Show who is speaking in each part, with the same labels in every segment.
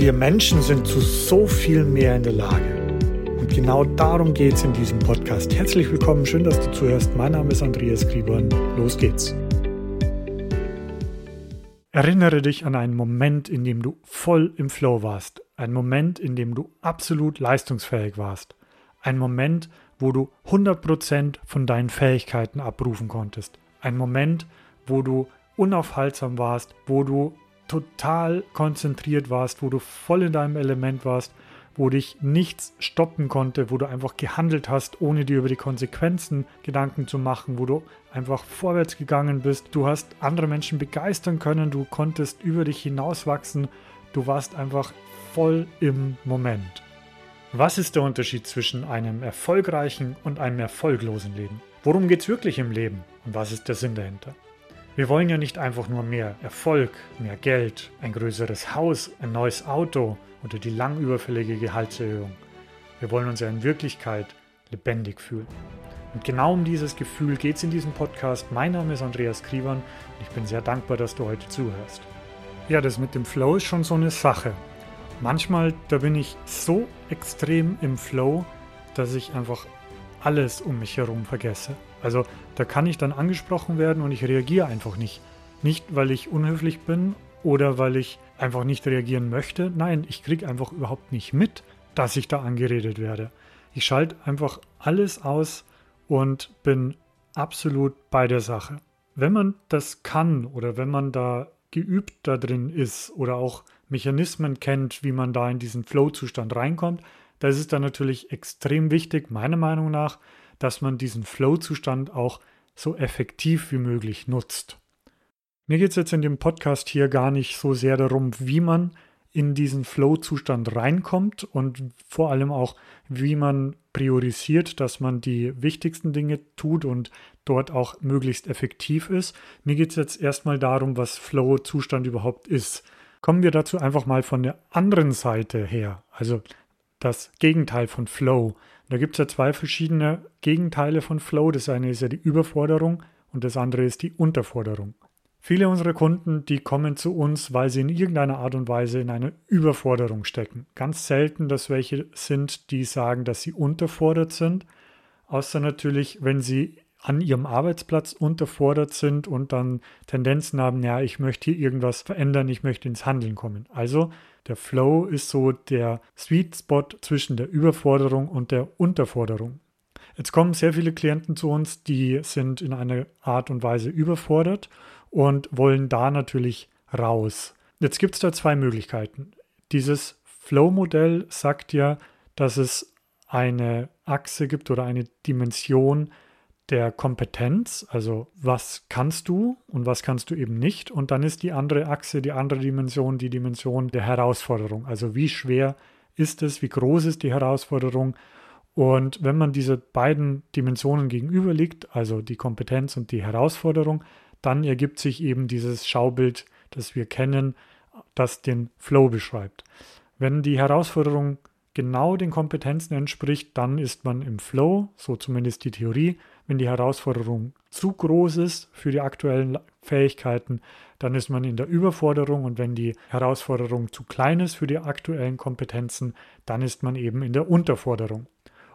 Speaker 1: Wir Menschen sind zu so viel mehr in der Lage. Und genau darum geht es in diesem Podcast. Herzlich willkommen, schön, dass du zuhörst. Mein Name ist Andreas Griebern. Los geht's. Erinnere dich an einen Moment, in dem du voll im Flow warst. Ein Moment, in dem du absolut leistungsfähig warst. Ein Moment, wo du 100% von deinen Fähigkeiten abrufen konntest. Ein Moment, wo du unaufhaltsam warst, wo du total konzentriert warst, wo du voll in deinem Element warst, wo dich nichts stoppen konnte, wo du einfach gehandelt hast, ohne dir über die Konsequenzen Gedanken zu machen, wo du einfach vorwärts gegangen bist. Du hast andere Menschen begeistern können, du konntest über dich hinauswachsen, du warst einfach voll im Moment. Was ist der Unterschied zwischen einem erfolgreichen und einem erfolglosen Leben? Worum geht es wirklich im Leben und was ist der Sinn dahinter? Wir wollen ja nicht einfach nur mehr Erfolg, mehr Geld, ein größeres Haus, ein neues Auto oder die lang überfällige Gehaltserhöhung. Wir wollen uns ja in Wirklichkeit lebendig fühlen. Und genau um dieses Gefühl geht es in diesem Podcast. Mein Name ist Andreas Kriebern und ich bin sehr dankbar, dass du heute zuhörst. Ja, das mit dem Flow ist schon so eine Sache. Manchmal, da bin ich so extrem im Flow, dass ich einfach alles um mich herum vergesse. Also da kann ich dann angesprochen werden und ich reagiere einfach nicht. Nicht, weil ich unhöflich bin oder weil ich einfach nicht reagieren möchte. Nein, ich kriege einfach überhaupt nicht mit, dass ich da angeredet werde. Ich schalte einfach alles aus und bin absolut bei der Sache. Wenn man das kann oder wenn man da geübt da drin ist oder auch Mechanismen kennt, wie man da in diesen Flow-Zustand reinkommt, da ist es dann natürlich extrem wichtig, meiner Meinung nach, dass man diesen Flow-Zustand auch so effektiv wie möglich nutzt. Mir geht es jetzt in dem Podcast hier gar nicht so sehr darum, wie man in diesen Flow-Zustand reinkommt und vor allem auch, wie man priorisiert, dass man die wichtigsten Dinge tut und dort auch möglichst effektiv ist. Mir geht es jetzt erstmal darum, was Flow-Zustand überhaupt ist. Kommen wir dazu einfach mal von der anderen Seite her, also das Gegenteil von Flow. Da gibt es ja zwei verschiedene Gegenteile von Flow. Das eine ist ja die Überforderung und das andere ist die Unterforderung. Viele unserer Kunden, die kommen zu uns, weil sie in irgendeiner Art und Weise in einer Überforderung stecken. Ganz selten, dass welche sind, die sagen, dass sie unterfordert sind, außer natürlich, wenn sie an ihrem Arbeitsplatz unterfordert sind und dann Tendenzen haben, ja, ich möchte hier irgendwas verändern, ich möchte ins Handeln kommen. Also der Flow ist so der Sweet Spot zwischen der Überforderung und der Unterforderung. Jetzt kommen sehr viele Klienten zu uns, die sind in einer Art und Weise überfordert und wollen da natürlich raus. Jetzt gibt es da zwei Möglichkeiten. Dieses Flow-Modell sagt ja, dass es eine Achse gibt oder eine Dimension, der Kompetenz, also was kannst du und was kannst du eben nicht. Und dann ist die andere Achse, die andere Dimension, die Dimension der Herausforderung. Also wie schwer ist es, wie groß ist die Herausforderung. Und wenn man diese beiden Dimensionen gegenüberliegt, also die Kompetenz und die Herausforderung, dann ergibt sich eben dieses Schaubild, das wir kennen, das den Flow beschreibt. Wenn die Herausforderung genau den Kompetenzen entspricht, dann ist man im Flow, so zumindest die Theorie. Wenn die Herausforderung zu groß ist für die aktuellen Fähigkeiten, dann ist man in der Überforderung und wenn die Herausforderung zu klein ist für die aktuellen Kompetenzen, dann ist man eben in der Unterforderung.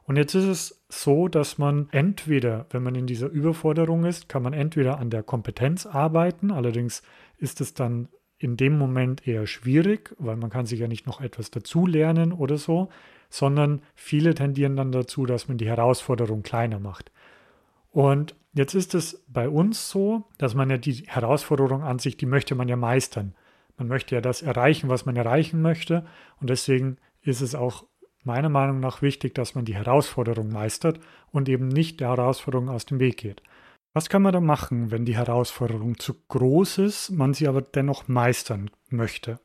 Speaker 1: Und jetzt ist es so, dass man entweder, wenn man in dieser Überforderung ist, kann man entweder an der Kompetenz arbeiten, allerdings ist es dann in dem Moment eher schwierig, weil man kann sich ja nicht noch etwas dazulernen oder so, sondern viele tendieren dann dazu, dass man die Herausforderung kleiner macht. Und jetzt ist es bei uns so, dass man ja die Herausforderung an sich, die möchte man ja meistern. Man möchte ja das erreichen, was man erreichen möchte. Und deswegen ist es auch meiner Meinung nach wichtig, dass man die Herausforderung meistert und eben nicht der Herausforderung aus dem Weg geht. Was kann man da machen, wenn die Herausforderung zu groß ist, man sie aber dennoch meistern möchte?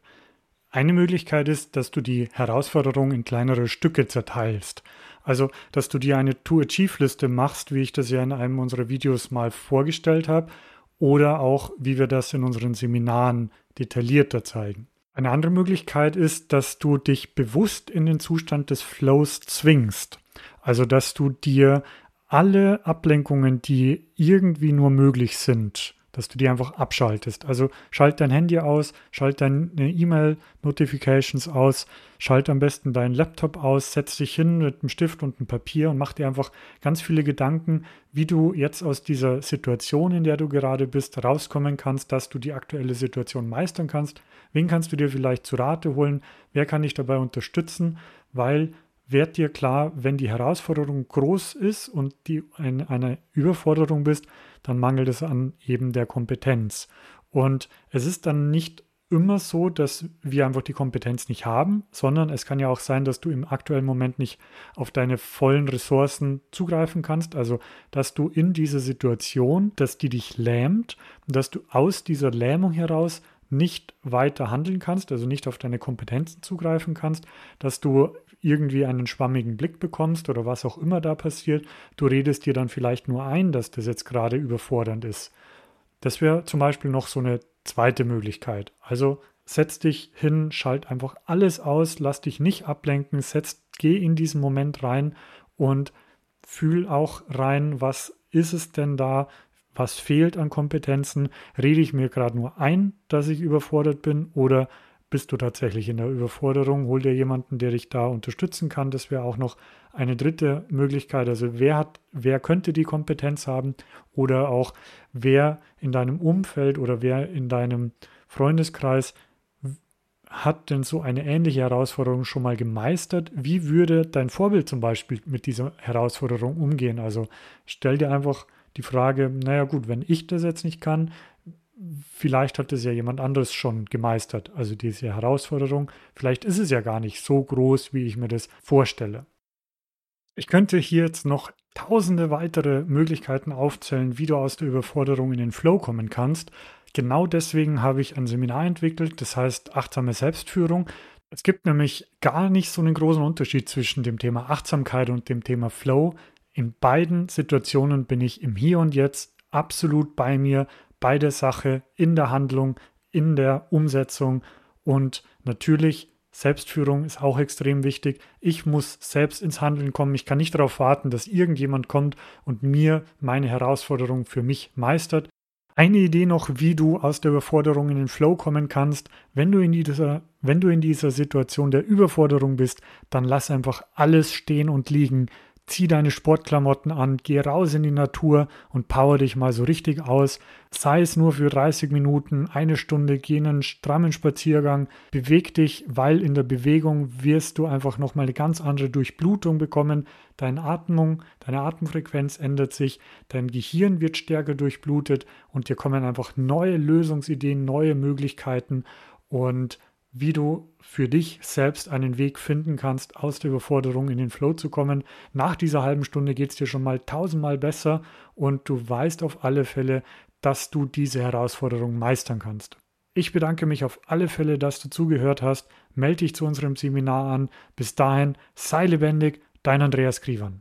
Speaker 1: Eine Möglichkeit ist, dass du die Herausforderung in kleinere Stücke zerteilst. Also, dass du dir eine To-Achieve-Liste machst, wie ich das ja in einem unserer Videos mal vorgestellt habe, oder auch, wie wir das in unseren Seminaren detaillierter zeigen. Eine andere Möglichkeit ist, dass du dich bewusst in den Zustand des Flows zwingst. Also, dass du dir alle Ablenkungen, die irgendwie nur möglich sind, dass du die einfach abschaltest. Also schalt dein Handy aus, schalt deine E-Mail-Notifications aus, schalt am besten deinen Laptop aus, setz dich hin mit einem Stift und einem Papier und mach dir einfach ganz viele Gedanken, wie du jetzt aus dieser Situation, in der du gerade bist, rauskommen kannst, dass du die aktuelle Situation meistern kannst. Wen kannst du dir vielleicht zu Rate holen? Wer kann dich dabei unterstützen? Weil werd dir klar, wenn die Herausforderung groß ist und die in einer Überforderung bist, dann mangelt es an eben der Kompetenz. Und es ist dann nicht immer so, dass wir einfach die Kompetenz nicht haben, sondern es kann ja auch sein, dass du im aktuellen Moment nicht auf deine vollen Ressourcen zugreifen kannst. Also, dass du in dieser Situation, dass die dich lähmt, dass du aus dieser Lähmung heraus nicht weiter handeln kannst, also nicht auf deine Kompetenzen zugreifen kannst, dass du irgendwie einen schwammigen Blick bekommst oder was auch immer da passiert. Du redest dir dann vielleicht nur ein, dass das jetzt gerade überfordernd ist. Das wäre zum Beispiel noch so eine zweite Möglichkeit. Also setz dich hin, schalt einfach alles aus, lass dich nicht ablenken, setz, geh in diesen Moment rein und fühl auch rein, was ist es denn da, was fehlt an Kompetenzen, rede ich mir gerade nur ein, dass ich überfordert bin oder bist du tatsächlich in der Überforderung, hol dir jemanden, der dich da unterstützen kann. Das wäre auch noch eine dritte Möglichkeit. Also wer hat, wer könnte die Kompetenz haben oder auch wer in deinem Umfeld oder wer in deinem Freundeskreis hat denn so eine ähnliche Herausforderung schon mal gemeistert? Wie würde dein Vorbild zum Beispiel mit dieser Herausforderung umgehen? Also stell dir einfach die Frage, naja gut, wenn ich das jetzt nicht kann, vielleicht hat es ja jemand anderes schon gemeistert, also diese Herausforderung. Vielleicht ist es ja gar nicht so groß, wie ich mir das vorstelle. Ich könnte hier jetzt noch tausende weitere Möglichkeiten aufzählen, wie du aus der Überforderung in den Flow kommen kannst. Genau deswegen habe ich ein Seminar entwickelt, das heißt achtsame Selbstführung. Es gibt nämlich gar nicht so einen großen Unterschied zwischen dem Thema Achtsamkeit und dem Thema Flow. In beiden Situationen bin ich im Hier und Jetzt absolut bei mir, bei der Sache, in der Handlung, in der Umsetzung und natürlich Selbstführung ist auch extrem wichtig. Ich muss selbst ins Handeln kommen. Ich kann nicht darauf warten, dass irgendjemand kommt und mir meine Herausforderung für mich meistert. Eine Idee noch, wie du aus der Überforderung in den Flow kommen kannst. Wenn du in dieser, wenn du in dieser Situation der Überforderung bist, dann lass einfach alles stehen und liegen zieh deine Sportklamotten an, geh raus in die Natur und power dich mal so richtig aus. Sei es nur für 30 Minuten, eine Stunde, geh einen strammen Spaziergang, beweg dich, weil in der Bewegung wirst du einfach nochmal eine ganz andere Durchblutung bekommen. Deine Atmung, deine Atemfrequenz ändert sich, dein Gehirn wird stärker durchblutet und dir kommen einfach neue Lösungsideen, neue Möglichkeiten und wie du für dich selbst einen Weg finden kannst, aus der Überforderung in den Flow zu kommen. Nach dieser halben Stunde geht es dir schon mal tausendmal besser und du weißt auf alle Fälle, dass du diese Herausforderung meistern kannst. Ich bedanke mich auf alle Fälle, dass du zugehört hast. Melde dich zu unserem Seminar an. Bis dahin, sei lebendig, dein Andreas Krivan.